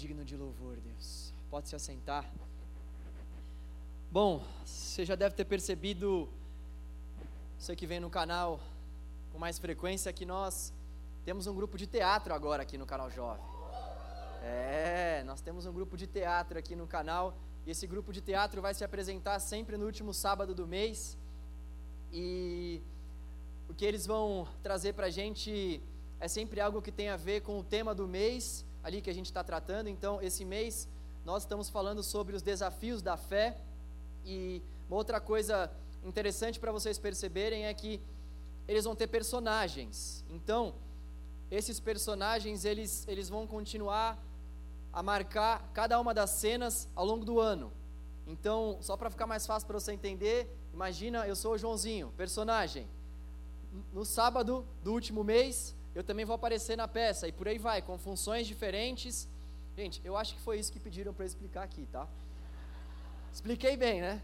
digno de louvor, Deus. Pode se assentar. Bom, você já deve ter percebido, você que vem no canal com mais frequência, que nós temos um grupo de teatro agora aqui no canal Jovem. É, nós temos um grupo de teatro aqui no canal e esse grupo de teatro vai se apresentar sempre no último sábado do mês. E o que eles vão trazer para a gente é sempre algo que tem a ver com o tema do mês, ali que a gente está tratando. Então, esse mês nós estamos falando sobre os desafios da fé. E uma outra coisa interessante para vocês perceberem é que eles vão ter personagens. Então, esses personagens eles, eles vão continuar a marcar cada uma das cenas ao longo do ano. Então, só para ficar mais fácil para você entender, imagina, eu sou o Joãozinho, personagem. No sábado do último mês, eu também vou aparecer na peça e por aí vai, com funções diferentes. Gente, eu acho que foi isso que pediram para explicar aqui, tá? Expliquei bem, né?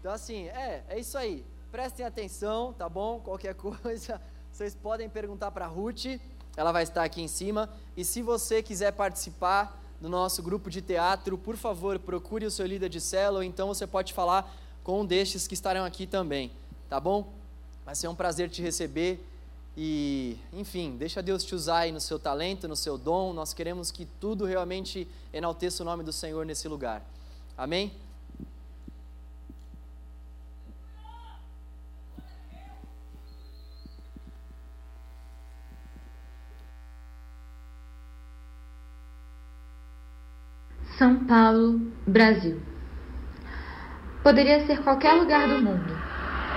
Então assim, é, é isso aí. Prestem atenção, tá bom? Qualquer coisa, vocês podem perguntar para a Ruth, ela vai estar aqui em cima. E se você quiser participar do nosso grupo de teatro, por favor, procure o seu líder de célula, ou então você pode falar com um destes que estarão aqui também, tá bom? Vai ser um prazer te receber e, enfim, deixa Deus te usar aí no seu talento, no seu dom. Nós queremos que tudo realmente enalteça o nome do Senhor nesse lugar. Amém? São Paulo, Brasil. Poderia ser qualquer lugar do mundo,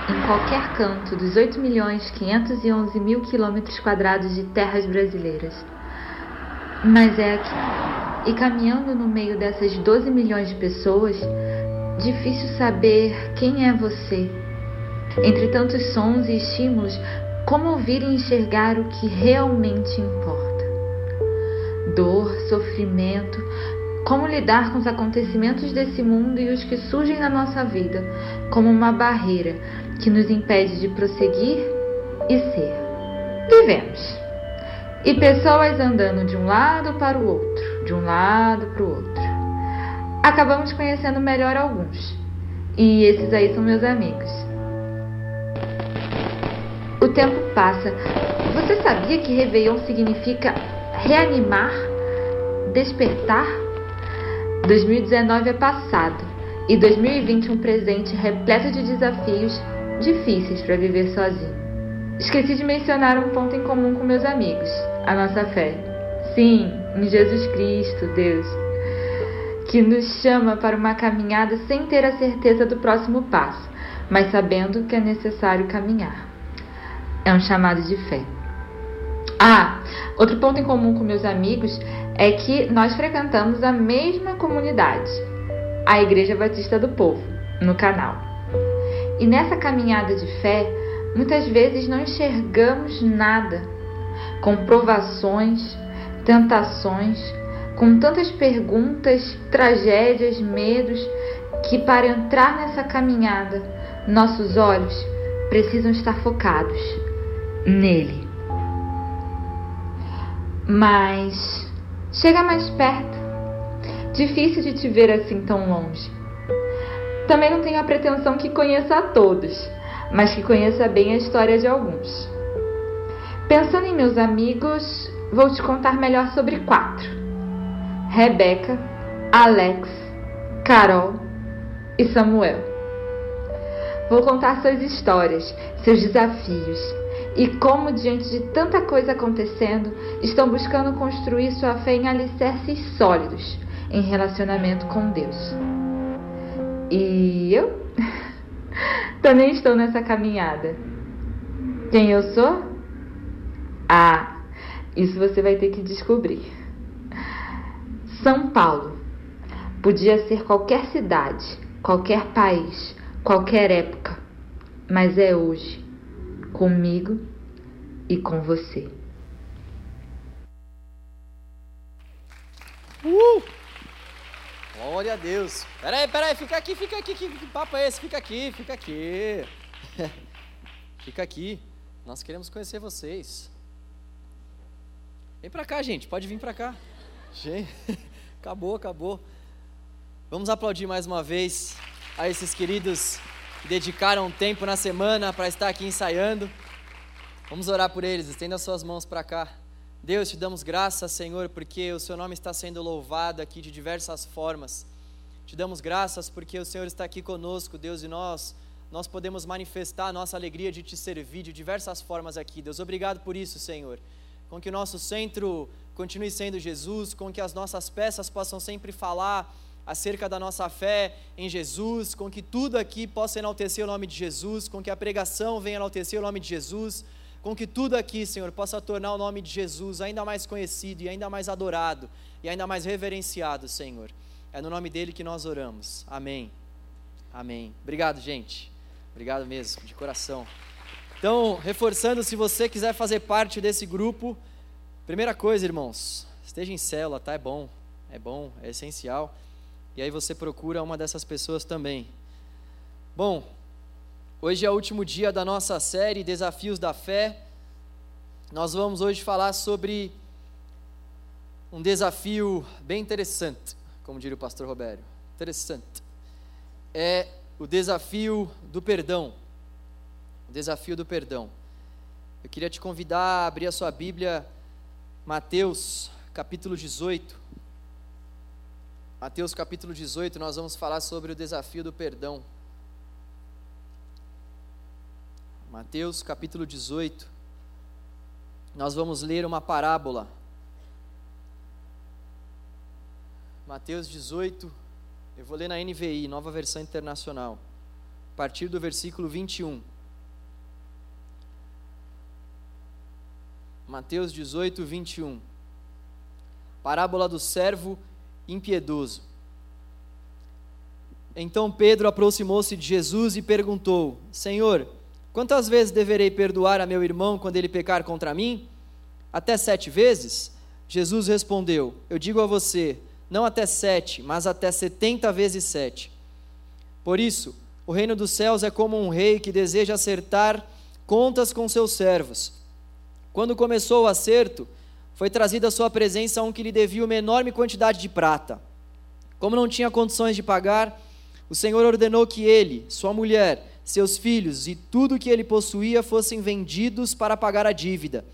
em qualquer canto dos 8 milhões 511 mil quilômetros quadrados de terras brasileiras. Mas é aqui. E caminhando no meio dessas 12 milhões de pessoas, difícil saber quem é você. Entre tantos sons e estímulos, como ouvir e enxergar o que realmente importa? Dor, sofrimento, como lidar com os acontecimentos desse mundo e os que surgem na nossa vida como uma barreira que nos impede de prosseguir e ser. Vivemos. E pessoas andando de um lado para o outro, de um lado para o outro. Acabamos conhecendo melhor alguns. E esses aí são meus amigos. O tempo passa. Você sabia que Réveillon significa reanimar, despertar? 2019 é passado e 2020 um presente repleto de desafios difíceis para viver sozinho. Esqueci de mencionar um ponto em comum com meus amigos: a nossa fé. Sim, em Jesus Cristo, Deus, que nos chama para uma caminhada sem ter a certeza do próximo passo, mas sabendo que é necessário caminhar. É um chamado de fé. Ah, outro ponto em comum com meus amigos é que nós frequentamos a mesma comunidade, a Igreja Batista do Povo, no canal. E nessa caminhada de fé, muitas vezes não enxergamos nada, com provações, tentações, com tantas perguntas, tragédias, medos, que para entrar nessa caminhada, nossos olhos precisam estar focados nele. Mas chega mais perto. Difícil de te ver assim tão longe. Também não tenho a pretensão que conheça a todos, mas que conheça bem a história de alguns. Pensando em meus amigos, vou te contar melhor sobre quatro: Rebeca, Alex, Carol e Samuel. Vou contar suas histórias, seus desafios, e como, diante de tanta coisa acontecendo, estão buscando construir sua fé em alicerces sólidos em relacionamento com Deus. E eu também estou nessa caminhada. Quem eu sou? Ah, isso você vai ter que descobrir. São Paulo. Podia ser qualquer cidade, qualquer país, qualquer época, mas é hoje comigo e com você. Uh! Glória a Deus. Peraí, peraí, fica aqui, fica aqui. Que, que papo é esse? Fica aqui, fica aqui. fica aqui. Nós queremos conhecer vocês. Vem pra cá, gente. Pode vir pra cá. Gente, Acabou, acabou. Vamos aplaudir mais uma vez a esses queridos que dedicaram tempo na semana para estar aqui ensaiando. Vamos orar por eles, estenda suas mãos para cá. Deus, te damos graças, Senhor, porque o Seu nome está sendo louvado aqui de diversas formas. Te damos graças porque o Senhor está aqui conosco, Deus, e nós nós podemos manifestar a nossa alegria de te servir de diversas formas aqui. Deus, obrigado por isso, Senhor. Com que o nosso centro continue sendo Jesus, com que as nossas peças possam sempre falar acerca da nossa fé em Jesus, com que tudo aqui possa enaltecer o nome de Jesus, com que a pregação venha enaltecer o nome de Jesus, com que tudo aqui, Senhor, possa tornar o nome de Jesus ainda mais conhecido e ainda mais adorado e ainda mais reverenciado, Senhor. É no nome dele que nós oramos. Amém. Amém. Obrigado, gente. Obrigado mesmo, de coração. Então, reforçando, se você quiser fazer parte desse grupo, primeira coisa, irmãos, esteja em célula, tá? É bom, é bom, é essencial. E aí você procura uma dessas pessoas também. Bom, hoje é o último dia da nossa série Desafios da Fé. Nós vamos hoje falar sobre um desafio bem interessante, como diria o pastor Robério. Interessante. É o desafio do perdão. O desafio do perdão. Eu queria te convidar a abrir a sua Bíblia, Mateus, capítulo 18. Mateus, capítulo 18, nós vamos falar sobre o desafio do perdão. Mateus, capítulo 18. Nós vamos ler uma parábola. Mateus 18, eu vou ler na NVI, nova versão internacional, a partir do versículo 21. Mateus 18, 21. Parábola do servo impiedoso. Então Pedro aproximou-se de Jesus e perguntou: Senhor, quantas vezes deverei perdoar a meu irmão quando ele pecar contra mim? Até sete vezes? Jesus respondeu: Eu digo a você, não até sete, mas até setenta vezes sete. Por isso, o reino dos céus é como um rei que deseja acertar contas com seus servos. Quando começou o acerto, foi trazido à sua presença um que lhe devia uma enorme quantidade de prata. Como não tinha condições de pagar, o Senhor ordenou que ele, sua mulher, seus filhos e tudo que ele possuía fossem vendidos para pagar a dívida.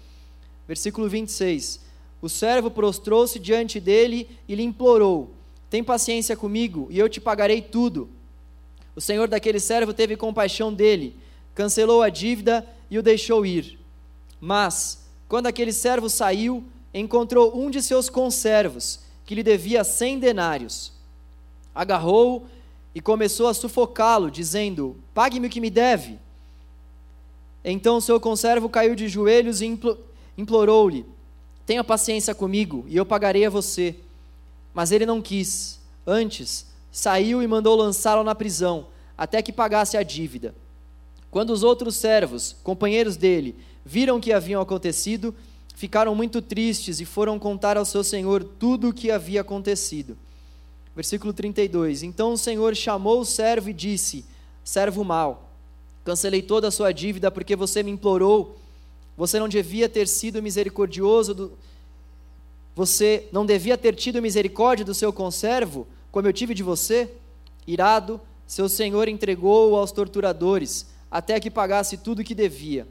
Versículo 26. O servo prostrou-se diante dele e lhe implorou: Tem paciência comigo e eu te pagarei tudo. O senhor daquele servo teve compaixão dele, cancelou a dívida e o deixou ir. Mas, quando aquele servo saiu, encontrou um de seus conservos, que lhe devia cem denários. Agarrou-o e começou a sufocá-lo, dizendo: Pague-me o que me deve. Então seu conservo caiu de joelhos e implorou-lhe: Tenha paciência comigo e eu pagarei a você. Mas ele não quis. Antes, saiu e mandou lançá-lo na prisão, até que pagasse a dívida. Quando os outros servos, companheiros dele, viram o que havia acontecido, ficaram muito tristes e foram contar ao seu senhor tudo o que havia acontecido. Versículo 32. Então o senhor chamou o servo e disse: Servo mau, cancelei toda a sua dívida porque você me implorou você não devia ter sido misericordioso do... Você não devia ter tido misericórdia do seu conservo, como eu tive de você? Irado, seu senhor entregou-o aos torturadores, até que pagasse tudo o que devia.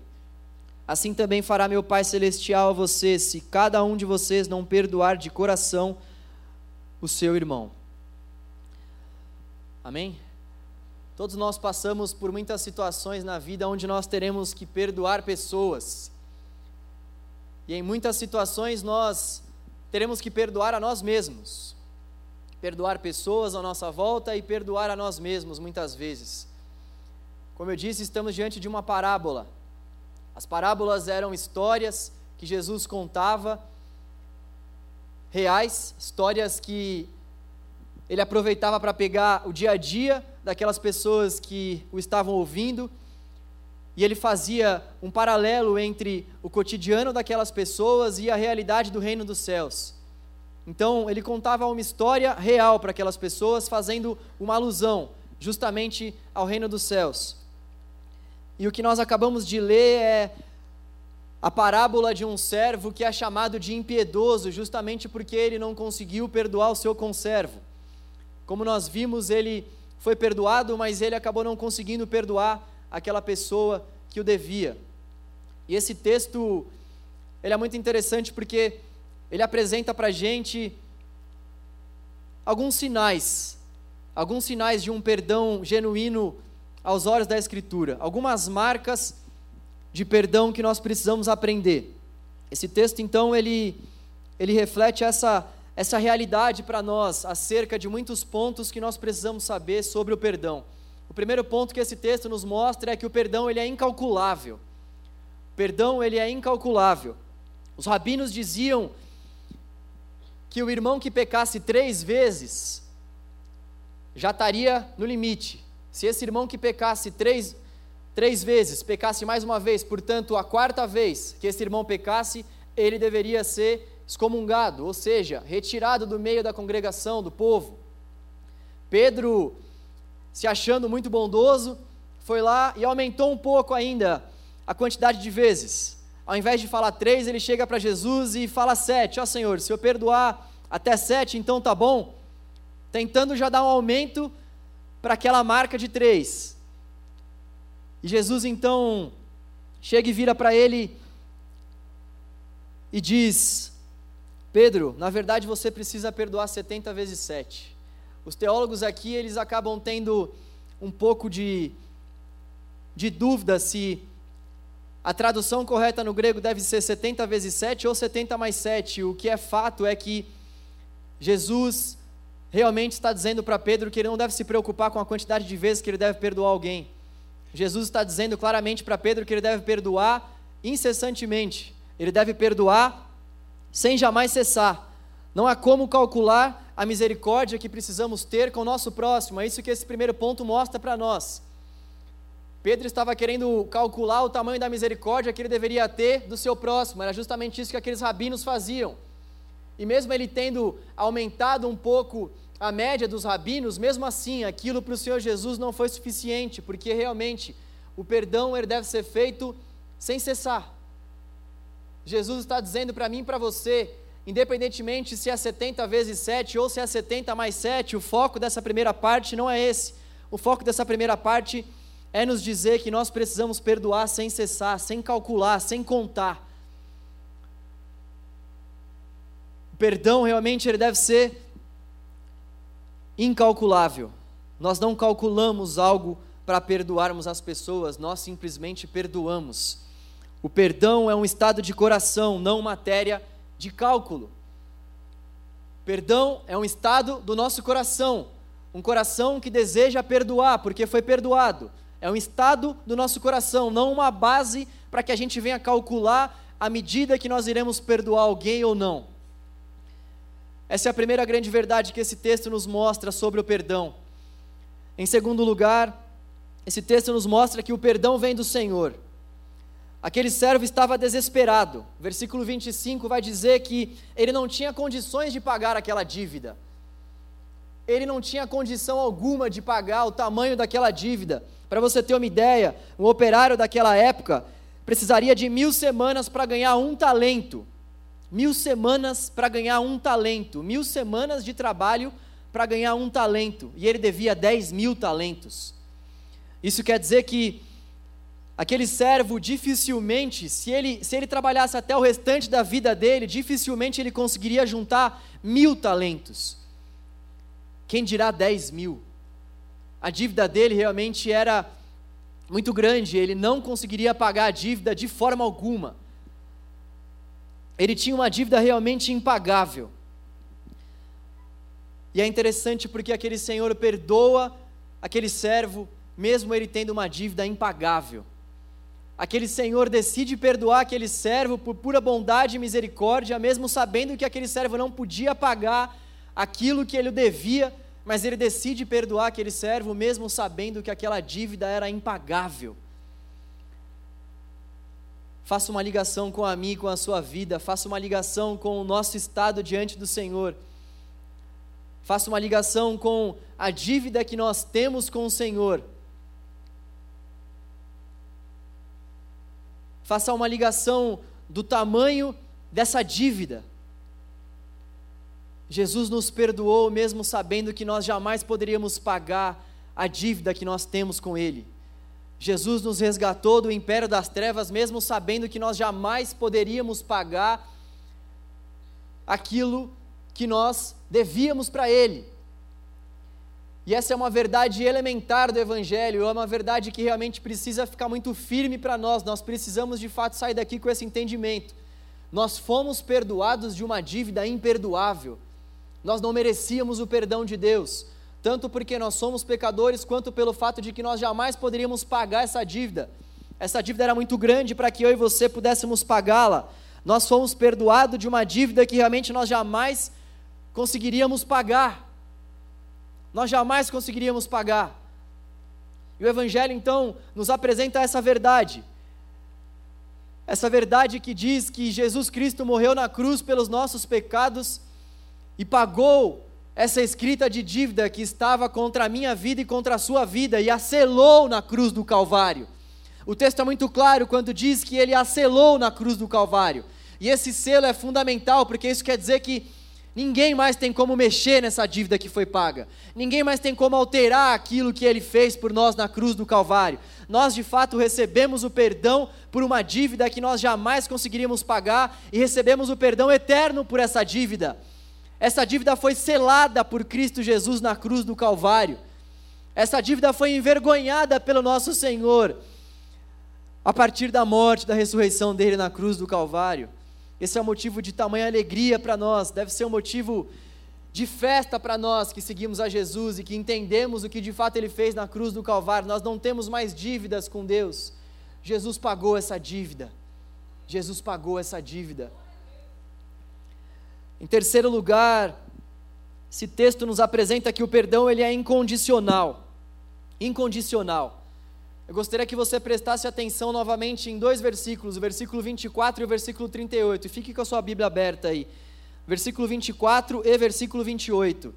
Assim também fará meu Pai Celestial a você, se cada um de vocês não perdoar de coração o seu irmão. Amém? Todos nós passamos por muitas situações na vida onde nós teremos que perdoar pessoas. E em muitas situações nós teremos que perdoar a nós mesmos. Perdoar pessoas à nossa volta e perdoar a nós mesmos muitas vezes. Como eu disse, estamos diante de uma parábola. As parábolas eram histórias que Jesus contava, reais, histórias que ele aproveitava para pegar o dia a dia daquelas pessoas que o estavam ouvindo, e ele fazia um paralelo entre o cotidiano daquelas pessoas e a realidade do reino dos céus. Então, ele contava uma história real para aquelas pessoas, fazendo uma alusão justamente ao reino dos céus. E o que nós acabamos de ler é a parábola de um servo que é chamado de impiedoso, justamente porque ele não conseguiu perdoar o seu conservo. Como nós vimos, ele foi perdoado, mas ele acabou não conseguindo perdoar aquela pessoa que o devia. E esse texto, ele é muito interessante porque ele apresenta para a gente alguns sinais, alguns sinais de um perdão genuíno aos olhos da Escritura, algumas marcas de perdão que nós precisamos aprender. Esse texto, então, ele, ele reflete essa, essa realidade para nós acerca de muitos pontos que nós precisamos saber sobre o perdão. O primeiro ponto que esse texto nos mostra é que o perdão ele é incalculável. O perdão ele é incalculável. Os rabinos diziam que o irmão que pecasse três vezes já estaria no limite. Se esse irmão que pecasse três, três vezes, pecasse mais uma vez, portanto, a quarta vez que esse irmão pecasse, ele deveria ser excomungado, ou seja, retirado do meio da congregação, do povo. Pedro, se achando muito bondoso, foi lá e aumentou um pouco ainda a quantidade de vezes. Ao invés de falar três, ele chega para Jesus e fala sete. Ó oh, Senhor, se eu perdoar até sete, então tá bom. Tentando já dar um aumento para aquela marca de três. E Jesus então chega e vira para ele e diz: Pedro, na verdade você precisa perdoar 70 vezes 7. Os teólogos aqui, eles acabam tendo um pouco de, de dúvida se a tradução correta no grego deve ser 70 vezes 7 ou 70 mais 7. O que é fato é que Jesus realmente está dizendo para Pedro que ele não deve se preocupar com a quantidade de vezes que ele deve perdoar alguém. Jesus está dizendo claramente para Pedro que ele deve perdoar incessantemente, ele deve perdoar sem jamais cessar. Não há como calcular a misericórdia que precisamos ter com o nosso próximo, é isso que esse primeiro ponto mostra para nós. Pedro estava querendo calcular o tamanho da misericórdia que ele deveria ter do seu próximo, era justamente isso que aqueles rabinos faziam. E mesmo ele tendo aumentado um pouco a média dos rabinos, mesmo assim, aquilo para o Senhor Jesus não foi suficiente, porque realmente o perdão ele deve ser feito sem cessar. Jesus está dizendo para mim e para você, independentemente se é 70 vezes 7 ou se é 70 mais 7, o foco dessa primeira parte não é esse. O foco dessa primeira parte é nos dizer que nós precisamos perdoar sem cessar, sem calcular, sem contar. O perdão realmente ele deve ser incalculável. Nós não calculamos algo para perdoarmos as pessoas, nós simplesmente perdoamos. O perdão é um estado de coração, não matéria de cálculo. Perdão é um estado do nosso coração, um coração que deseja perdoar porque foi perdoado. É um estado do nosso coração, não uma base para que a gente venha calcular a medida que nós iremos perdoar alguém ou não. Essa é a primeira grande verdade que esse texto nos mostra sobre o perdão. Em segundo lugar, esse texto nos mostra que o perdão vem do Senhor. Aquele servo estava desesperado. Versículo 25 vai dizer que ele não tinha condições de pagar aquela dívida. Ele não tinha condição alguma de pagar o tamanho daquela dívida. Para você ter uma ideia, um operário daquela época precisaria de mil semanas para ganhar um talento mil semanas para ganhar um talento, mil semanas de trabalho para ganhar um talento, e ele devia 10 mil talentos. Isso quer dizer que aquele servo dificilmente, se ele, se ele trabalhasse até o restante da vida dele, dificilmente ele conseguiria juntar mil talentos. Quem dirá 10 mil? A dívida dele realmente era muito grande, ele não conseguiria pagar a dívida de forma alguma ele tinha uma dívida realmente impagável. E é interessante porque aquele senhor perdoa aquele servo, mesmo ele tendo uma dívida impagável. Aquele senhor decide perdoar aquele servo por pura bondade e misericórdia, mesmo sabendo que aquele servo não podia pagar aquilo que ele devia, mas ele decide perdoar aquele servo, mesmo sabendo que aquela dívida era impagável. Faça uma ligação com a mim, com a sua vida. Faça uma ligação com o nosso estado diante do Senhor. Faça uma ligação com a dívida que nós temos com o Senhor. Faça uma ligação do tamanho dessa dívida. Jesus nos perdoou mesmo sabendo que nós jamais poderíamos pagar a dívida que nós temos com Ele. Jesus nos resgatou do império das trevas, mesmo sabendo que nós jamais poderíamos pagar aquilo que nós devíamos para Ele. E essa é uma verdade elementar do Evangelho, é uma verdade que realmente precisa ficar muito firme para nós. Nós precisamos de fato sair daqui com esse entendimento. Nós fomos perdoados de uma dívida imperdoável. Nós não merecíamos o perdão de Deus, tanto porque nós somos pecadores, quanto pelo fato de que nós jamais poderíamos pagar essa dívida. Essa dívida era muito grande para que eu e você pudéssemos pagá-la. Nós fomos perdoados de uma dívida que realmente nós jamais conseguiríamos pagar. Nós jamais conseguiríamos pagar. E o Evangelho então nos apresenta essa verdade. Essa verdade que diz que Jesus Cristo morreu na cruz pelos nossos pecados e pagou essa escrita de dívida que estava contra a minha vida e contra a sua vida e a selou na cruz do Calvário. O texto é muito claro quando diz que ele a selou na cruz do Calvário. E esse selo é fundamental porque isso quer dizer que ninguém mais tem como mexer nessa dívida que foi paga. Ninguém mais tem como alterar aquilo que ele fez por nós na cruz do Calvário. Nós de fato recebemos o perdão por uma dívida que nós jamais conseguiríamos pagar e recebemos o perdão eterno por essa dívida. Essa dívida foi selada por Cristo Jesus na cruz do Calvário. Essa dívida foi envergonhada pelo nosso Senhor a partir da morte, da ressurreição dele na cruz do Calvário. Esse é um motivo de tamanha alegria para nós, deve ser um motivo de festa para nós que seguimos a Jesus e que entendemos o que de fato ele fez na cruz do Calvário. Nós não temos mais dívidas com Deus. Jesus pagou essa dívida. Jesus pagou essa dívida. Em terceiro lugar, esse texto nos apresenta que o perdão ele é incondicional. Incondicional. Eu gostaria que você prestasse atenção novamente em dois versículos, o versículo 24 e o versículo 38. E fique com a sua Bíblia aberta aí. Versículo 24 e versículo 28.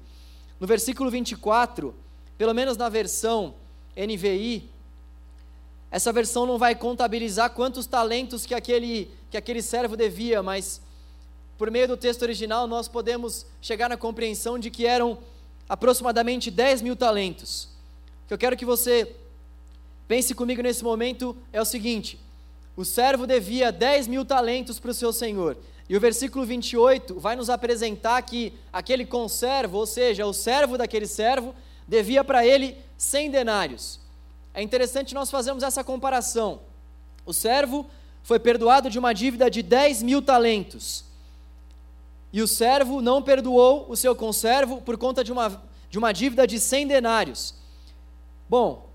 No versículo 24, pelo menos na versão NVI, essa versão não vai contabilizar quantos talentos que aquele, que aquele servo devia, mas por meio do texto original, nós podemos chegar na compreensão de que eram aproximadamente 10 mil talentos. O que eu quero que você pense comigo nesse momento é o seguinte: o servo devia 10 mil talentos para o seu senhor. E o versículo 28 vai nos apresentar que aquele conservo, ou seja, o servo daquele servo, devia para ele 100 denários. É interessante nós fazermos essa comparação. O servo foi perdoado de uma dívida de 10 mil talentos. E o servo não perdoou o seu conservo por conta de uma, de uma dívida de 100 denários. Bom,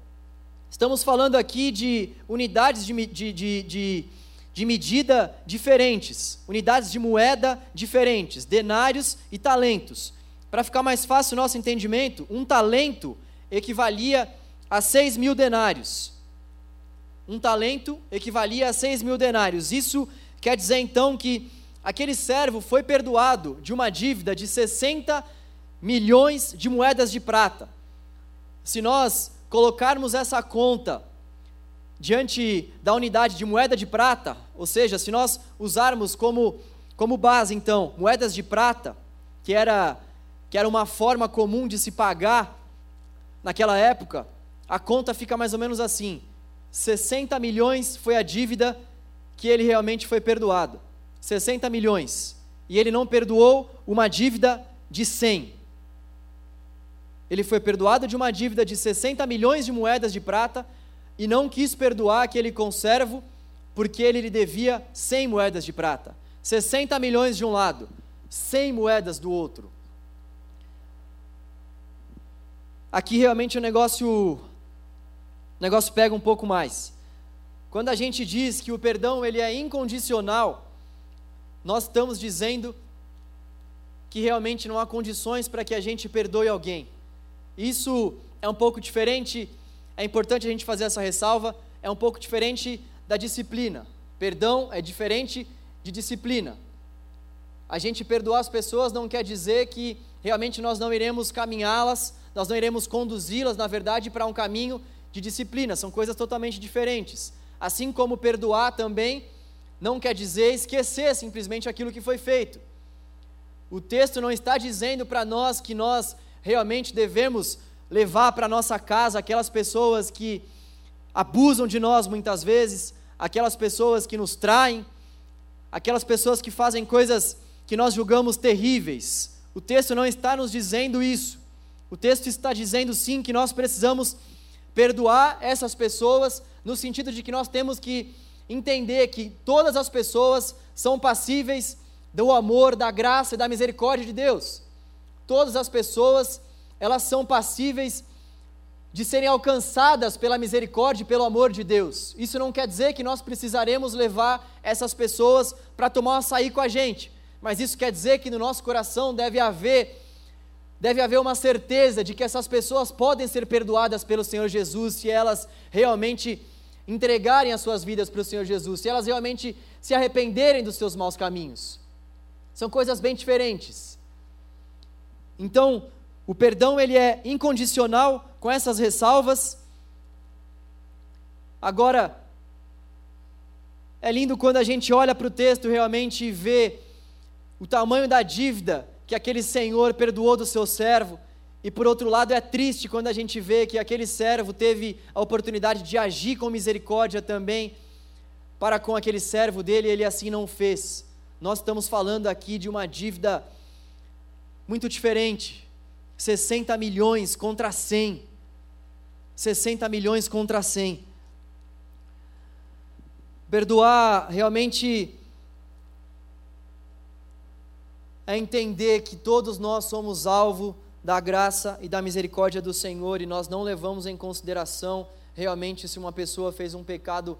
estamos falando aqui de unidades de, de, de, de, de medida diferentes, unidades de moeda diferentes, denários e talentos. Para ficar mais fácil o nosso entendimento, um talento equivalia a 6 mil denários. Um talento equivalia a 6 mil denários. Isso quer dizer então que aquele servo foi perdoado de uma dívida de 60 milhões de moedas de prata. Se nós colocarmos essa conta diante da unidade de moeda de prata, ou seja, se nós usarmos como, como base, então, moedas de prata, que era, que era uma forma comum de se pagar naquela época, a conta fica mais ou menos assim: 60 milhões foi a dívida que ele realmente foi perdoado. 60 milhões e ele não perdoou uma dívida de 100. Ele foi perdoado de uma dívida de 60 milhões de moedas de prata e não quis perdoar aquele conservo porque ele lhe devia 100 moedas de prata. 60 milhões de um lado, 100 moedas do outro. Aqui realmente o negócio o negócio pega um pouco mais. Quando a gente diz que o perdão ele é incondicional, nós estamos dizendo que realmente não há condições para que a gente perdoe alguém. Isso é um pouco diferente, é importante a gente fazer essa ressalva, é um pouco diferente da disciplina. Perdão é diferente de disciplina. A gente perdoar as pessoas não quer dizer que realmente nós não iremos caminhá-las, nós não iremos conduzi-las, na verdade, para um caminho de disciplina, são coisas totalmente diferentes. Assim como perdoar também não quer dizer esquecer simplesmente aquilo que foi feito. O texto não está dizendo para nós que nós realmente devemos levar para nossa casa aquelas pessoas que abusam de nós muitas vezes, aquelas pessoas que nos traem, aquelas pessoas que fazem coisas que nós julgamos terríveis. O texto não está nos dizendo isso. O texto está dizendo sim que nós precisamos perdoar essas pessoas, no sentido de que nós temos que entender que todas as pessoas são passíveis do amor, da graça e da misericórdia de Deus. Todas as pessoas, elas são passíveis de serem alcançadas pela misericórdia e pelo amor de Deus. Isso não quer dizer que nós precisaremos levar essas pessoas para tomar um açaí com a gente, mas isso quer dizer que no nosso coração deve haver deve haver uma certeza de que essas pessoas podem ser perdoadas pelo Senhor Jesus se elas realmente entregarem as suas vidas para o Senhor Jesus, se elas realmente se arrependerem dos seus maus caminhos. São coisas bem diferentes. Então, o perdão ele é incondicional com essas ressalvas. Agora, é lindo quando a gente olha para o texto realmente e vê o tamanho da dívida que aquele senhor perdoou do seu servo. E por outro lado, é triste quando a gente vê que aquele servo teve a oportunidade de agir com misericórdia também para com aquele servo dele, ele assim não fez. Nós estamos falando aqui de uma dívida muito diferente. 60 milhões contra 100. 60 milhões contra 100. Perdoar realmente é entender que todos nós somos alvo da graça e da misericórdia do Senhor e nós não levamos em consideração realmente se uma pessoa fez um pecado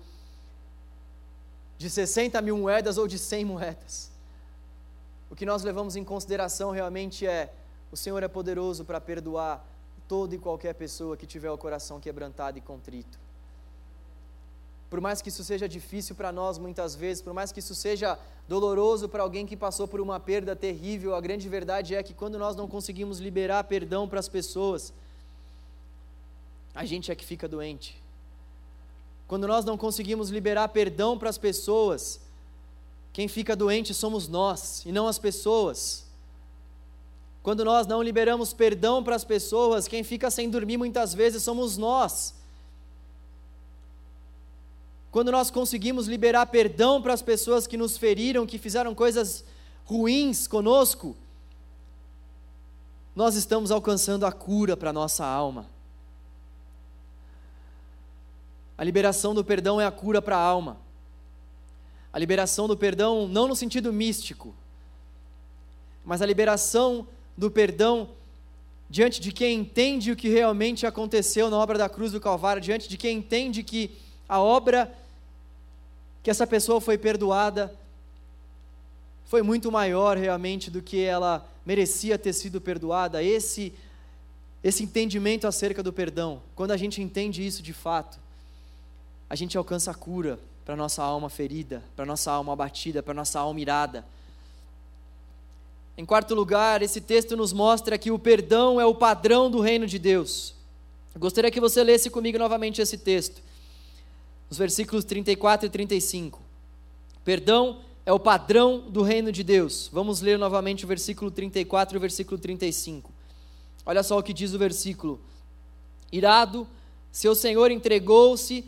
de 60 mil moedas ou de 100 moedas. O que nós levamos em consideração realmente é: o Senhor é poderoso para perdoar toda e qualquer pessoa que tiver o coração quebrantado e contrito. Por mais que isso seja difícil para nós muitas vezes, por mais que isso seja doloroso para alguém que passou por uma perda terrível, a grande verdade é que quando nós não conseguimos liberar perdão para as pessoas, a gente é que fica doente. Quando nós não conseguimos liberar perdão para as pessoas, quem fica doente somos nós e não as pessoas. Quando nós não liberamos perdão para as pessoas, quem fica sem dormir muitas vezes somos nós. Quando nós conseguimos liberar perdão para as pessoas que nos feriram, que fizeram coisas ruins conosco, nós estamos alcançando a cura para a nossa alma. A liberação do perdão é a cura para a alma. A liberação do perdão, não no sentido místico, mas a liberação do perdão diante de quem entende o que realmente aconteceu na obra da cruz do Calvário, diante de quem entende que a obra que essa pessoa foi perdoada foi muito maior realmente do que ela merecia ter sido perdoada. Esse esse entendimento acerca do perdão, quando a gente entende isso de fato, a gente alcança a cura para nossa alma ferida, para nossa alma abatida, para nossa alma irada. Em quarto lugar, esse texto nos mostra que o perdão é o padrão do reino de Deus. Eu gostaria que você lesse comigo novamente esse texto, nos versículos 34 e 35. Perdão é o padrão do reino de Deus. Vamos ler novamente o versículo 34 e o versículo 35. Olha só o que diz o versículo: Irado, seu senhor entregou-se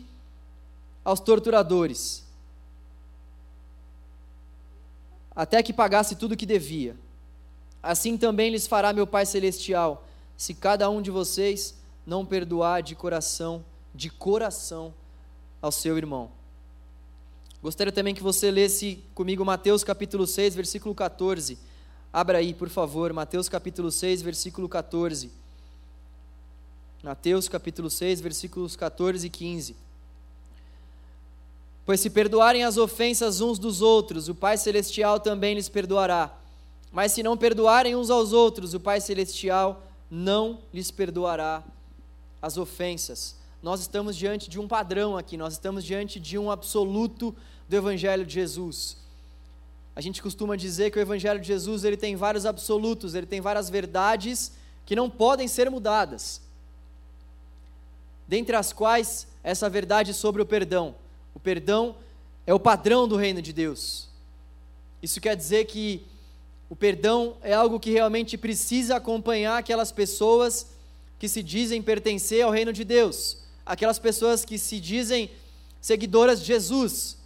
aos torturadores, até que pagasse tudo o que devia. Assim também lhes fará meu Pai Celestial, se cada um de vocês não perdoar de coração, de coração, ao seu irmão. Gostaria também que você lesse comigo Mateus capítulo 6, versículo 14. Abra aí, por favor, Mateus capítulo 6, versículo 14. Mateus capítulo 6, versículos 14 e 15. Pois se perdoarem as ofensas uns dos outros, o Pai Celestial também lhes perdoará. Mas se não perdoarem uns aos outros, o Pai Celestial não lhes perdoará as ofensas. Nós estamos diante de um padrão aqui, nós estamos diante de um absoluto do Evangelho de Jesus. A gente costuma dizer que o Evangelho de Jesus ele tem vários absolutos, ele tem várias verdades que não podem ser mudadas. Dentre as quais essa verdade sobre o perdão. O perdão é o padrão do reino de Deus. Isso quer dizer que o perdão é algo que realmente precisa acompanhar aquelas pessoas que se dizem pertencer ao reino de Deus, aquelas pessoas que se dizem seguidoras de Jesus.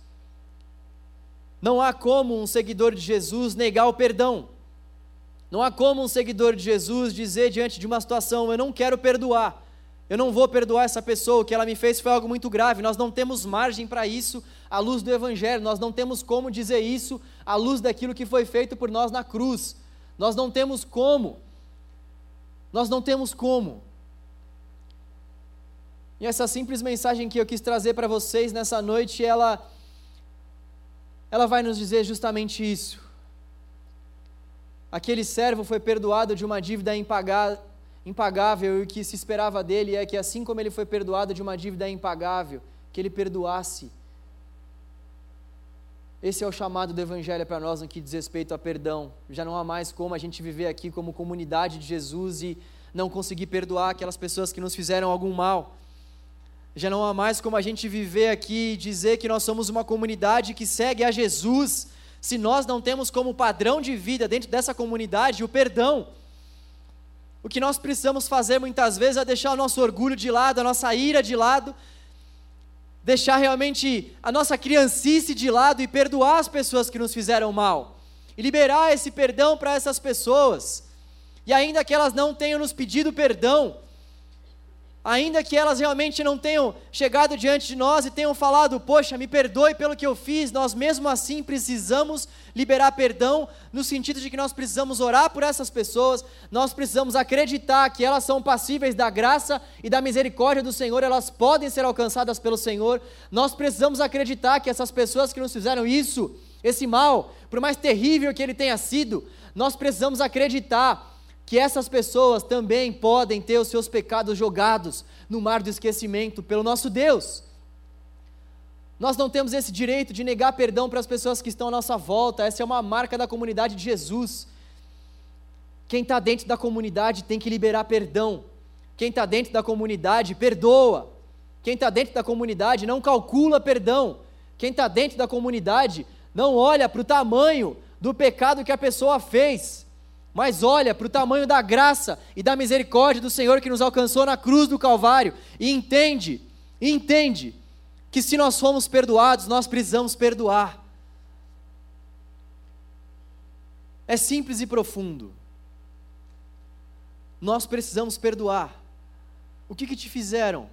Não há como um seguidor de Jesus negar o perdão. Não há como um seguidor de Jesus dizer diante de uma situação: Eu não quero perdoar, eu não vou perdoar essa pessoa, o que ela me fez foi algo muito grave. Nós não temos margem para isso à luz do Evangelho, nós não temos como dizer isso à luz daquilo que foi feito por nós na cruz. Nós não temos como. Nós não temos como. E essa simples mensagem que eu quis trazer para vocês nessa noite, ela ela vai nos dizer justamente isso. Aquele servo foi perdoado de uma dívida impagável e o que se esperava dele é que, assim como ele foi perdoado de uma dívida impagável, que ele perdoasse. Esse é o chamado do Evangelho para nós no que diz respeito a perdão. Já não há mais como a gente viver aqui como comunidade de Jesus e não conseguir perdoar aquelas pessoas que nos fizeram algum mal. Já não há mais como a gente viver aqui e dizer que nós somos uma comunidade que segue a Jesus se nós não temos como padrão de vida dentro dessa comunidade o perdão. O que nós precisamos fazer muitas vezes é deixar o nosso orgulho de lado, a nossa ira de lado, deixar realmente a nossa criancice de lado e perdoar as pessoas que nos fizeram mal. E liberar esse perdão para essas pessoas. E ainda que elas não tenham nos pedido perdão, ainda que elas realmente não tenham chegado diante de nós e tenham falado, poxa, me perdoe pelo que eu fiz, nós mesmo assim precisamos liberar perdão, no sentido de que nós precisamos orar por essas pessoas, nós precisamos acreditar que elas são passíveis da graça e da misericórdia do Senhor, elas podem ser alcançadas pelo Senhor, nós precisamos acreditar que essas pessoas que nos fizeram isso, esse mal, por mais terrível que ele tenha sido, nós precisamos acreditar que essas pessoas também podem ter os seus pecados jogados no mar do esquecimento pelo nosso Deus. Nós não temos esse direito de negar perdão para as pessoas que estão à nossa volta, essa é uma marca da comunidade de Jesus. Quem está dentro da comunidade tem que liberar perdão. Quem está dentro da comunidade perdoa. Quem está dentro da comunidade não calcula perdão. Quem está dentro da comunidade não olha para o tamanho do pecado que a pessoa fez mas olha para o tamanho da graça e da misericórdia do Senhor que nos alcançou na cruz do Calvário e entende, entende que se nós fomos perdoados, nós precisamos perdoar. É simples e profundo. Nós precisamos perdoar. O que, que te fizeram?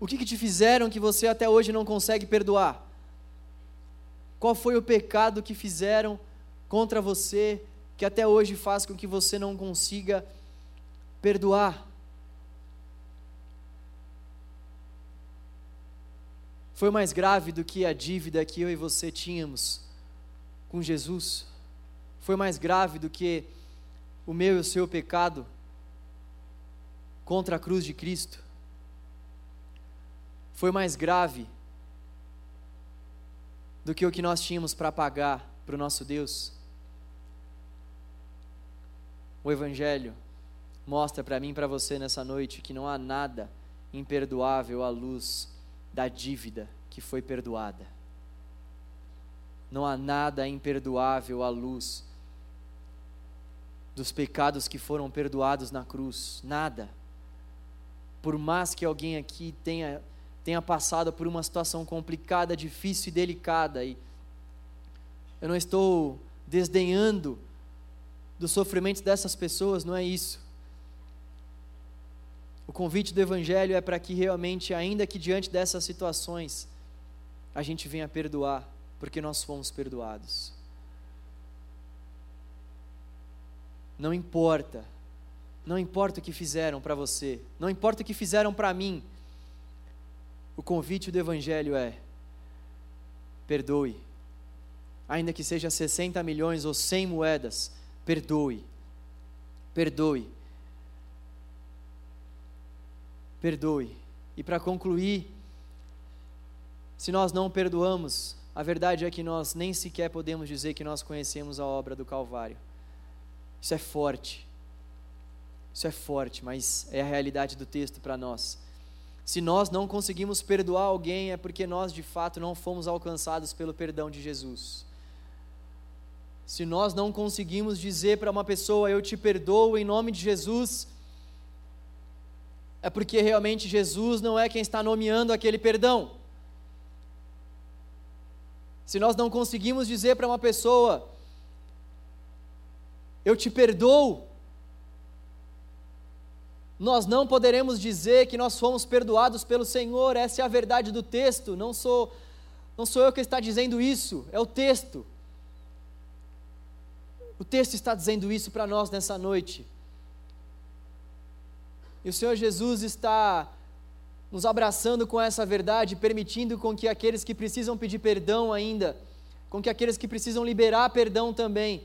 O que, que te fizeram que você até hoje não consegue perdoar? Qual foi o pecado que fizeram contra você que até hoje faz com que você não consiga perdoar. Foi mais grave do que a dívida que eu e você tínhamos com Jesus? Foi mais grave do que o meu e o seu pecado contra a cruz de Cristo? Foi mais grave do que o que nós tínhamos para pagar para o nosso Deus? O Evangelho mostra para mim e para você nessa noite que não há nada imperdoável à luz da dívida que foi perdoada. Não há nada imperdoável à luz dos pecados que foram perdoados na cruz. Nada. Por mais que alguém aqui tenha, tenha passado por uma situação complicada, difícil e delicada, e eu não estou desdenhando do sofrimento dessas pessoas, não é isso. O convite do Evangelho é para que realmente, ainda que diante dessas situações, a gente venha perdoar, porque nós fomos perdoados. Não importa, não importa o que fizeram para você, não importa o que fizeram para mim, o convite do Evangelho é: perdoe, ainda que seja 60 milhões ou 100 moedas, Perdoe. Perdoe. Perdoe. E para concluir, se nós não perdoamos, a verdade é que nós nem sequer podemos dizer que nós conhecemos a obra do Calvário. Isso é forte. Isso é forte, mas é a realidade do texto para nós. Se nós não conseguimos perdoar alguém, é porque nós de fato não fomos alcançados pelo perdão de Jesus. Se nós não conseguimos dizer para uma pessoa, eu te perdoo em nome de Jesus, é porque realmente Jesus não é quem está nomeando aquele perdão. Se nós não conseguimos dizer para uma pessoa, eu te perdoo, nós não poderemos dizer que nós fomos perdoados pelo Senhor, essa é a verdade do texto, não sou, não sou eu que está dizendo isso, é o texto. O texto está dizendo isso para nós nessa noite. E o Senhor Jesus está nos abraçando com essa verdade, permitindo com que aqueles que precisam pedir perdão ainda, com que aqueles que precisam liberar perdão também,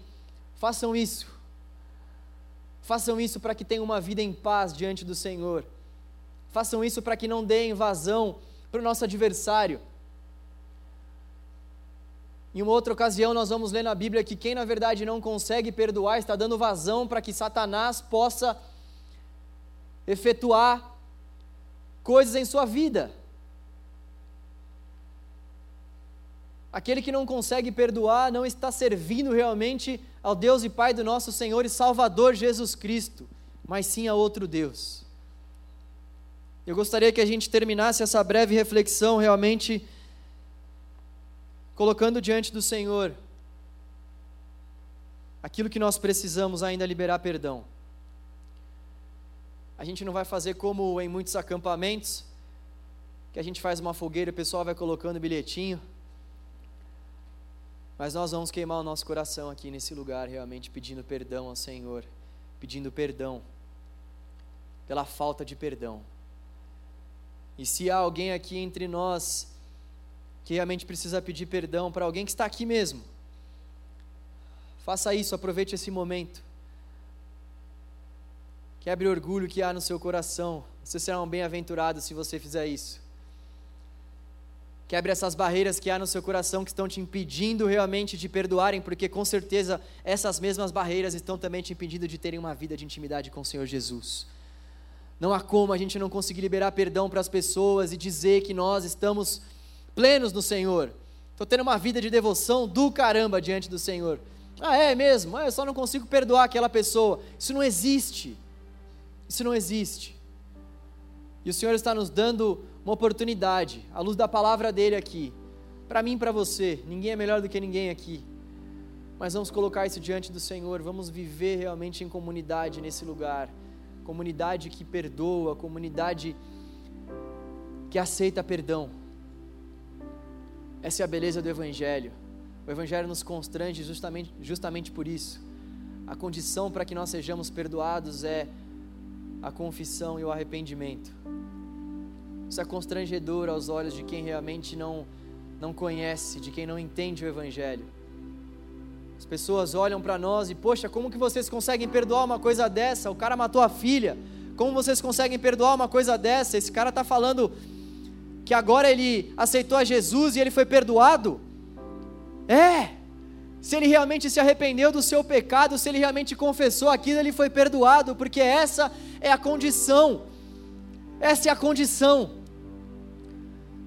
façam isso. Façam isso para que tenham uma vida em paz diante do Senhor. Façam isso para que não deem vazão para o nosso adversário. Em uma outra ocasião, nós vamos ler na Bíblia que quem na verdade não consegue perdoar está dando vazão para que Satanás possa efetuar coisas em sua vida. Aquele que não consegue perdoar não está servindo realmente ao Deus e Pai do nosso Senhor e Salvador Jesus Cristo, mas sim a outro Deus. Eu gostaria que a gente terminasse essa breve reflexão realmente colocando diante do Senhor aquilo que nós precisamos ainda liberar perdão. A gente não vai fazer como em muitos acampamentos, que a gente faz uma fogueira o pessoal vai colocando bilhetinho. Mas nós vamos queimar o nosso coração aqui nesse lugar, realmente pedindo perdão ao Senhor, pedindo perdão pela falta de perdão. E se há alguém aqui entre nós que realmente precisa pedir perdão para alguém que está aqui mesmo, faça isso, aproveite esse momento. Quebre o orgulho que há no seu coração. Você será um bem-aventurado se você fizer isso. Quebre essas barreiras que há no seu coração que estão te impedindo realmente de perdoarem, porque com certeza essas mesmas barreiras estão também te impedindo de terem uma vida de intimidade com o Senhor Jesus. Não há como a gente não conseguir liberar perdão para as pessoas e dizer que nós estamos plenos no Senhor. Estou tendo uma vida de devoção do caramba diante do Senhor. Ah, é mesmo? Ah, eu só não consigo perdoar aquela pessoa. Isso não existe. Isso não existe. E o Senhor está nos dando uma oportunidade, à luz da palavra dele aqui, para mim e para você. Ninguém é melhor do que ninguém aqui. Mas vamos colocar isso diante do Senhor, vamos viver realmente em comunidade nesse lugar. Comunidade que perdoa, comunidade que aceita perdão. Essa é a beleza do Evangelho. O Evangelho nos constrange justamente, justamente por isso. A condição para que nós sejamos perdoados é a confissão e o arrependimento. Isso é constrangedor aos olhos de quem realmente não, não conhece, de quem não entende o Evangelho. As pessoas olham para nós e, poxa, como que vocês conseguem perdoar uma coisa dessa? O cara matou a filha. Como vocês conseguem perdoar uma coisa dessa? Esse cara está falando que agora ele aceitou a Jesus e ele foi perdoado? É! Se ele realmente se arrependeu do seu pecado, se ele realmente confessou aquilo, ele foi perdoado, porque essa é a condição. Essa é a condição.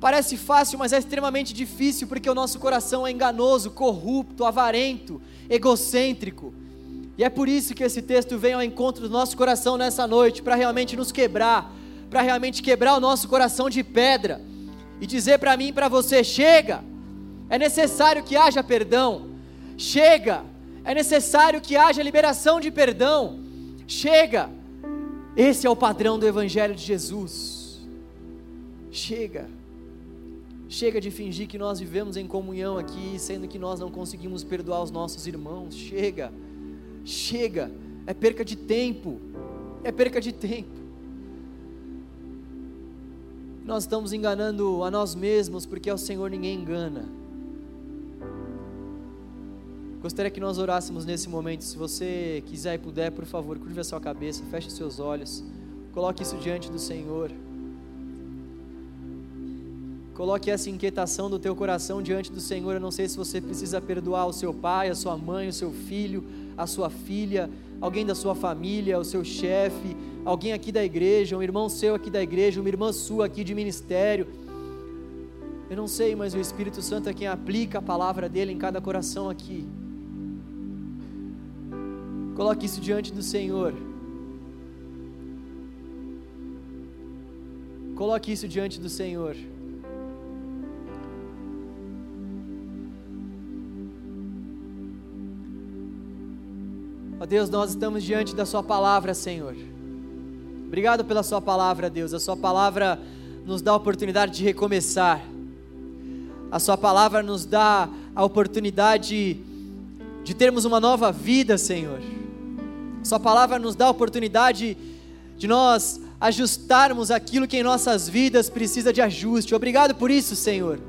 Parece fácil, mas é extremamente difícil porque o nosso coração é enganoso, corrupto, avarento, egocêntrico. E é por isso que esse texto vem ao encontro do nosso coração nessa noite, para realmente nos quebrar, para realmente quebrar o nosso coração de pedra e dizer para mim e para você: chega, é necessário que haja perdão, chega, é necessário que haja liberação de perdão, chega, esse é o padrão do Evangelho de Jesus. Chega. Chega de fingir que nós vivemos em comunhão aqui, sendo que nós não conseguimos perdoar os nossos irmãos. Chega, chega, é perca de tempo, é perca de tempo. Nós estamos enganando a nós mesmos, porque ao Senhor ninguém engana. Gostaria que nós orássemos nesse momento. Se você quiser e puder, por favor, curva a sua cabeça, feche seus olhos, coloque isso diante do Senhor. Coloque essa inquietação do teu coração diante do Senhor. Eu não sei se você precisa perdoar o seu pai, a sua mãe, o seu filho, a sua filha, alguém da sua família, o seu chefe, alguém aqui da igreja, um irmão seu aqui da igreja, uma irmã sua aqui de ministério. Eu não sei, mas o Espírito Santo é quem aplica a palavra dele em cada coração aqui. Coloque isso diante do Senhor. Coloque isso diante do Senhor. Ó Deus, nós estamos diante da Sua palavra, Senhor. Obrigado pela Sua palavra, Deus. A Sua palavra nos dá a oportunidade de recomeçar. A Sua palavra nos dá a oportunidade de termos uma nova vida, Senhor. A Sua palavra nos dá a oportunidade de nós ajustarmos aquilo que em nossas vidas precisa de ajuste. Obrigado por isso, Senhor.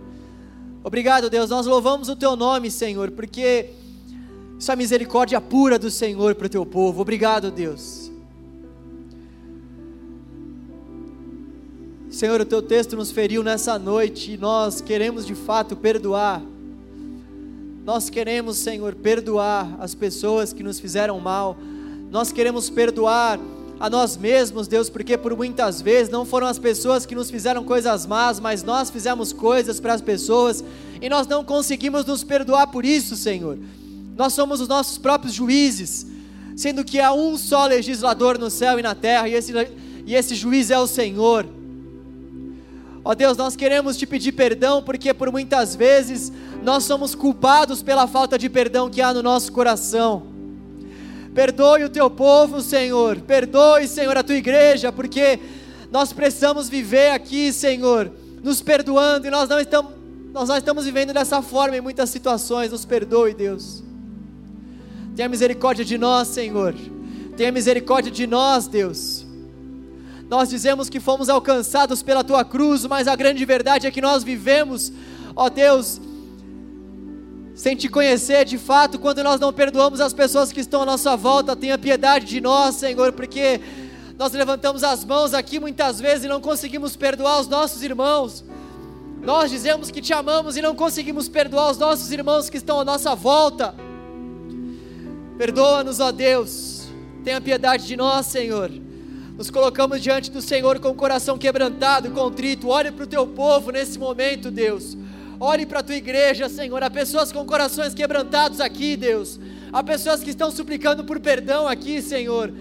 Obrigado, Deus. Nós louvamos o Teu nome, Senhor, porque isso é a misericórdia pura do Senhor para o teu povo. Obrigado, Deus. Senhor, o teu texto nos feriu nessa noite e nós queremos de fato perdoar. Nós queremos, Senhor, perdoar as pessoas que nos fizeram mal. Nós queremos perdoar a nós mesmos, Deus, porque por muitas vezes não foram as pessoas que nos fizeram coisas más, mas nós fizemos coisas para as pessoas e nós não conseguimos nos perdoar por isso, Senhor. Nós somos os nossos próprios juízes, sendo que há um só legislador no céu e na terra, e esse, e esse juiz é o Senhor. Ó Deus, nós queremos te pedir perdão, porque por muitas vezes nós somos culpados pela falta de perdão que há no nosso coração. Perdoe o teu povo, Senhor. Perdoe, Senhor, a tua igreja, porque nós precisamos viver aqui, Senhor, nos perdoando e nós não estamos, nós não estamos vivendo dessa forma em muitas situações. Nos perdoe, Deus. Tenha misericórdia de nós, Senhor. Tenha misericórdia de nós, Deus. Nós dizemos que fomos alcançados pela tua cruz, mas a grande verdade é que nós vivemos, ó Deus, sem te conhecer de fato, quando nós não perdoamos as pessoas que estão à nossa volta, tenha piedade de nós, Senhor, porque nós levantamos as mãos aqui muitas vezes e não conseguimos perdoar os nossos irmãos. Nós dizemos que te amamos e não conseguimos perdoar os nossos irmãos que estão à nossa volta. Perdoa-nos, ó Deus. Tenha piedade de nós, Senhor. Nos colocamos diante do Senhor com o coração quebrantado contrito. Olhe para o teu povo nesse momento, Deus. Olhe para a tua igreja, Senhor. Há pessoas com corações quebrantados aqui, Deus. Há pessoas que estão suplicando por perdão aqui, Senhor.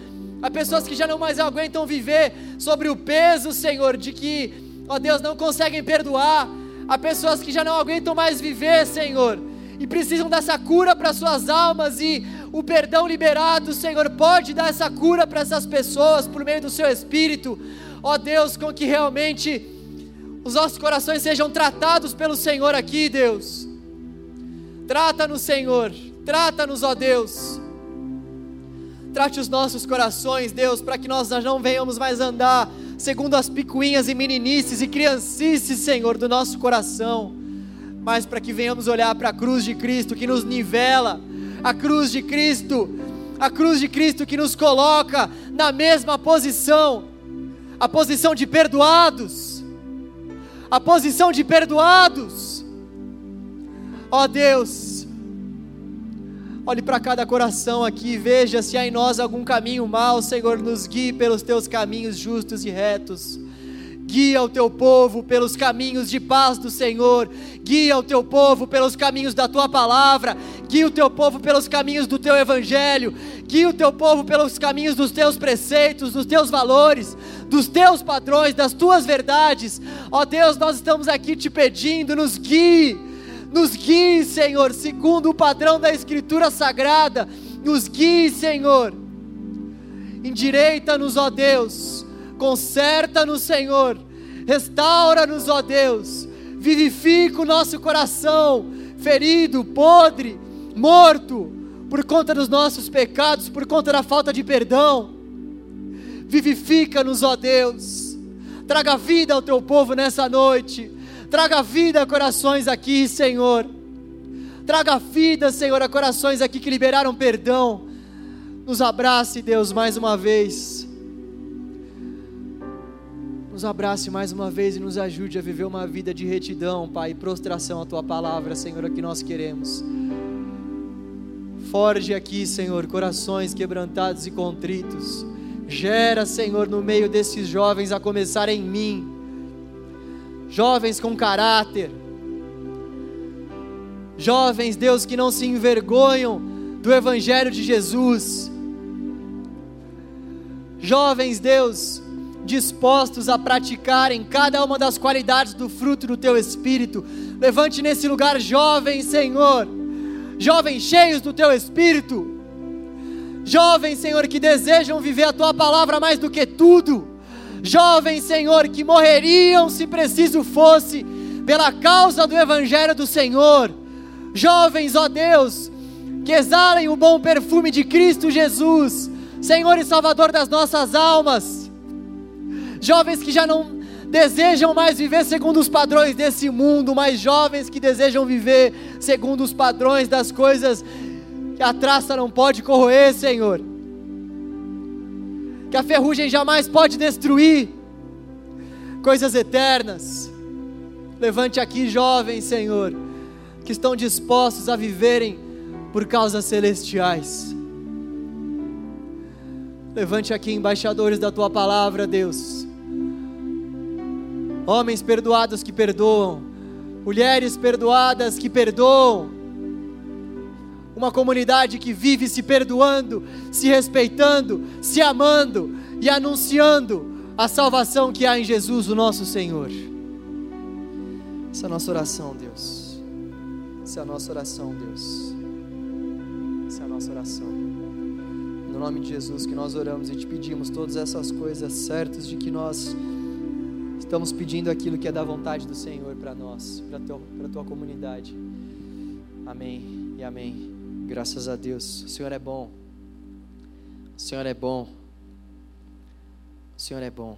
Há pessoas que já não mais aguentam viver sobre o peso, Senhor, de que, ó Deus, não conseguem perdoar. Há pessoas que já não aguentam mais viver, Senhor, e precisam dessa cura para suas almas e o perdão liberado, Senhor, pode dar essa cura para essas pessoas por meio do Seu Espírito. Ó Deus, com que realmente os nossos corações sejam tratados pelo Senhor aqui, Deus. Trata-nos, Senhor, trata-nos, ó Deus. Trate os nossos corações, Deus, para que nós não venhamos mais andar segundo as picuinhas e meninices e criancices, Senhor, do nosso coração, mas para que venhamos olhar para a cruz de Cristo que nos nivela a cruz de Cristo, a cruz de Cristo que nos coloca na mesma posição, a posição de perdoados, a posição de perdoados. Ó oh Deus, olhe para cada coração aqui, veja se há em nós algum caminho mau, Senhor, nos guie pelos teus caminhos justos e retos. Guia o teu povo pelos caminhos de paz do Senhor, guia o teu povo pelos caminhos da tua palavra, guia o teu povo pelos caminhos do teu evangelho, guia o teu povo pelos caminhos dos teus preceitos, dos teus valores, dos teus padrões, das tuas verdades. Ó Deus, nós estamos aqui te pedindo, nos guie, nos guie, Senhor, segundo o padrão da Escritura Sagrada, nos guie, Senhor. Endireita-nos, ó Deus Conserta-nos, Senhor. Restaura-nos, ó Deus. Vivifica o nosso coração ferido, podre, morto, por conta dos nossos pecados, por conta da falta de perdão. Vivifica-nos, ó Deus. Traga vida ao teu povo nessa noite. Traga vida a corações aqui, Senhor. Traga vida, Senhor, a corações aqui que liberaram perdão. Nos abrace, Deus, mais uma vez nos abrace mais uma vez e nos ajude a viver uma vida de retidão, Pai, e prostração à Tua palavra, Senhor, é o que nós queremos. Forge aqui, Senhor, corações quebrantados e contritos, Gera, Senhor, no meio desses jovens, a começar em mim, jovens com caráter, jovens, Deus, que não se envergonham do Evangelho de Jesus, jovens, Deus, dispostos a praticarem cada uma das qualidades do fruto do teu Espírito. Levante nesse lugar jovens, Senhor, jovens cheios do teu Espírito Jovens, Senhor, que desejam viver a tua palavra mais do que tudo. Jovens, Senhor, que morreriam se preciso fosse pela causa do evangelho do Senhor. Jovens, ó Deus, que exalem o bom perfume de Cristo Jesus, Senhor e Salvador das nossas almas. Jovens que já não desejam mais viver segundo os padrões desse mundo, mas jovens que desejam viver segundo os padrões das coisas que a traça não pode corroer, Senhor, que a ferrugem jamais pode destruir, coisas eternas. Levante aqui jovens, Senhor, que estão dispostos a viverem por causas celestiais. Levante aqui embaixadores da tua palavra, Deus. Homens perdoados que perdoam, mulheres perdoadas que perdoam, uma comunidade que vive se perdoando, se respeitando, se amando e anunciando a salvação que há em Jesus, o nosso Senhor. Essa é a nossa oração, Deus. Essa é a nossa oração, Deus. Essa é a nossa oração. No nome de Jesus que nós oramos e te pedimos todas essas coisas certas de que nós estamos pedindo aquilo que é da vontade do Senhor para nós, para a tua, comunidade. Amém e amém. Graças a Deus. O Senhor é bom. O Senhor é bom. O Senhor é bom.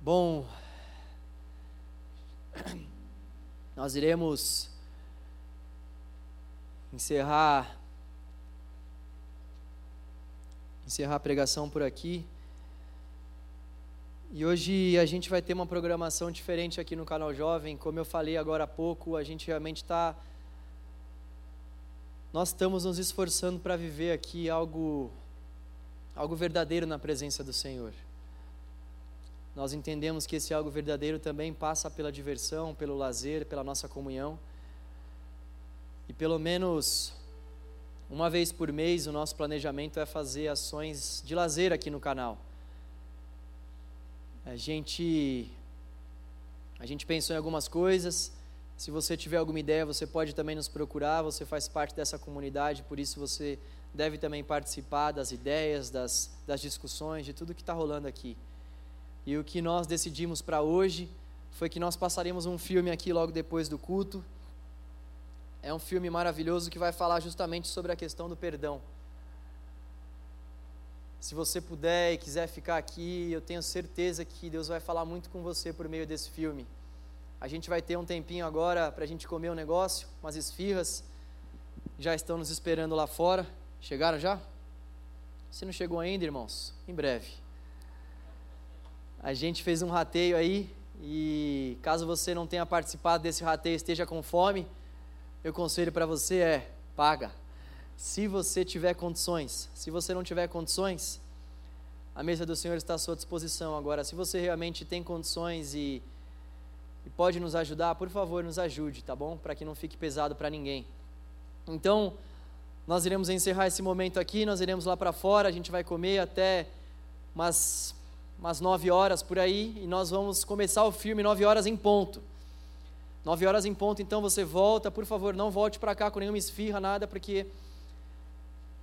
Bom, nós iremos encerrar encerrar a pregação por aqui. E hoje a gente vai ter uma programação diferente aqui no canal Jovem. Como eu falei agora há pouco, a gente realmente está nós estamos nos esforçando para viver aqui algo, algo verdadeiro na presença do Senhor. Nós entendemos que esse algo verdadeiro também passa pela diversão, pelo lazer, pela nossa comunhão. E pelo menos uma vez por mês o nosso planejamento é fazer ações de lazer aqui no canal. A gente a gente pensou em algumas coisas, se você tiver alguma ideia, você pode também nos procurar. Você faz parte dessa comunidade, por isso você deve também participar das ideias, das, das discussões, de tudo que está rolando aqui. E o que nós decidimos para hoje foi que nós passaremos um filme aqui logo depois do culto. É um filme maravilhoso que vai falar justamente sobre a questão do perdão. Se você puder e quiser ficar aqui, eu tenho certeza que Deus vai falar muito com você por meio desse filme. A gente vai ter um tempinho agora para a gente comer um negócio, umas esfirras. Já estão nos esperando lá fora. Chegaram já? Se não chegou ainda, irmãos, em breve. A gente fez um rateio aí e caso você não tenha participado desse rateio, esteja com fome, meu conselho para você é: paga. Se você tiver condições. Se você não tiver condições, a mesa do Senhor está à sua disposição. Agora, se você realmente tem condições e e pode nos ajudar, por favor, nos ajude, tá bom? Para que não fique pesado para ninguém. Então, nós iremos encerrar esse momento aqui, nós iremos lá para fora, a gente vai comer até umas, umas nove horas por aí, e nós vamos começar o filme nove horas em ponto. Nove horas em ponto, então você volta, por favor, não volte para cá com nenhuma esfirra, nada, porque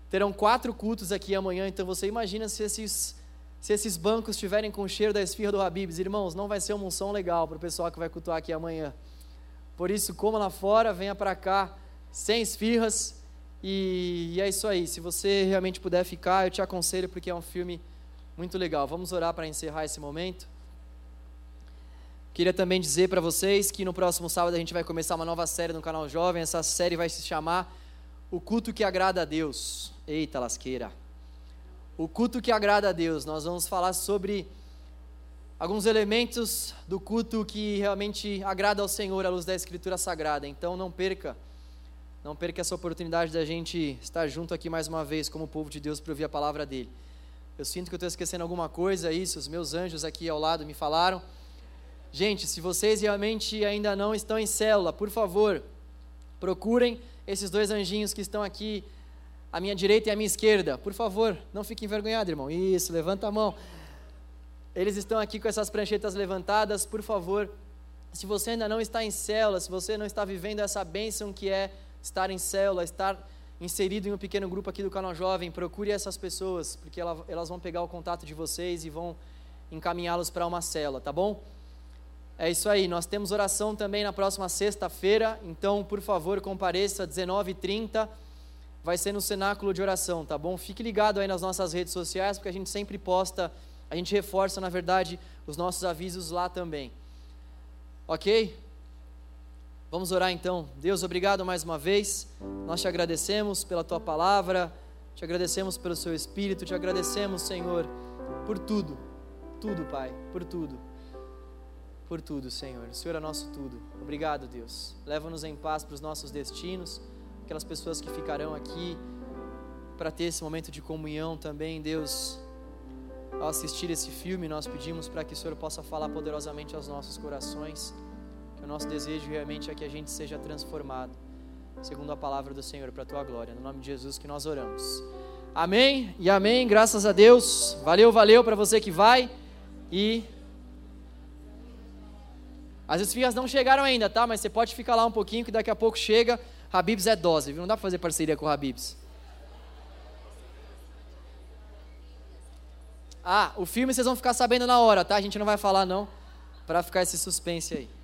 terão quatro cultos aqui amanhã, então você imagina se esses se esses bancos estiverem com o cheiro da esfirra do Habibs, irmãos, não vai ser uma unção legal para o pessoal que vai cultuar aqui amanhã. Por isso, coma lá fora, venha para cá, sem esfirras, e, e é isso aí. Se você realmente puder ficar, eu te aconselho, porque é um filme muito legal. Vamos orar para encerrar esse momento. Queria também dizer para vocês que no próximo sábado a gente vai começar uma nova série no canal Jovem. Essa série vai se chamar O Culto que Agrada a Deus. Eita lasqueira! o culto que agrada a Deus. Nós vamos falar sobre alguns elementos do culto que realmente agrada ao Senhor à luz da Escritura Sagrada. Então não perca, Não perca essa oportunidade da gente estar junto aqui mais uma vez, como povo de Deus, para ouvir a palavra dele. Eu sinto que eu estou esquecendo alguma coisa, isso, os meus anjos aqui ao lado me falaram. Gente, se vocês realmente ainda não estão em célula, por favor, procurem esses dois anjinhos que estão aqui, à minha direita e à minha esquerda. Por favor, não fique envergonhado, irmão. Isso, levanta a mão. Eles estão aqui com essas pranchetas levantadas, por favor. Se você ainda não está em célula, se você não está vivendo essa bênção que é estar em célula, estar inserido em um pequeno grupo aqui do canal Jovem, procure essas pessoas, porque elas vão pegar o contato de vocês e vão encaminhá-los para uma célula, tá bom? É isso aí, nós temos oração também na próxima sexta-feira, então, por favor, compareça às 19h30, vai ser no cenáculo de oração, tá bom? Fique ligado aí nas nossas redes sociais, porque a gente sempre posta, a gente reforça, na verdade, os nossos avisos lá também. Ok? Vamos orar então. Deus, obrigado mais uma vez. Nós te agradecemos pela tua palavra, te agradecemos pelo seu espírito, te agradecemos, Senhor, por tudo. Tudo, Pai, por tudo por tudo, Senhor. O Senhor é nosso tudo. Obrigado, Deus. Leva-nos em paz para os nossos destinos, aquelas pessoas que ficarão aqui para ter esse momento de comunhão também, Deus. Ao assistir esse filme, nós pedimos para que o Senhor possa falar poderosamente aos nossos corações, que o nosso desejo realmente é que a gente seja transformado, segundo a palavra do Senhor, para a tua glória. No nome de Jesus que nós oramos. Amém e amém. Graças a Deus. Valeu, valeu para você que vai e as esfirras não chegaram ainda, tá? Mas você pode ficar lá um pouquinho que daqui a pouco chega. Habibs é dose, viu? Não dá pra fazer parceria com o Habibs. Ah, o filme vocês vão ficar sabendo na hora, tá? A gente não vai falar não, para ficar esse suspense aí.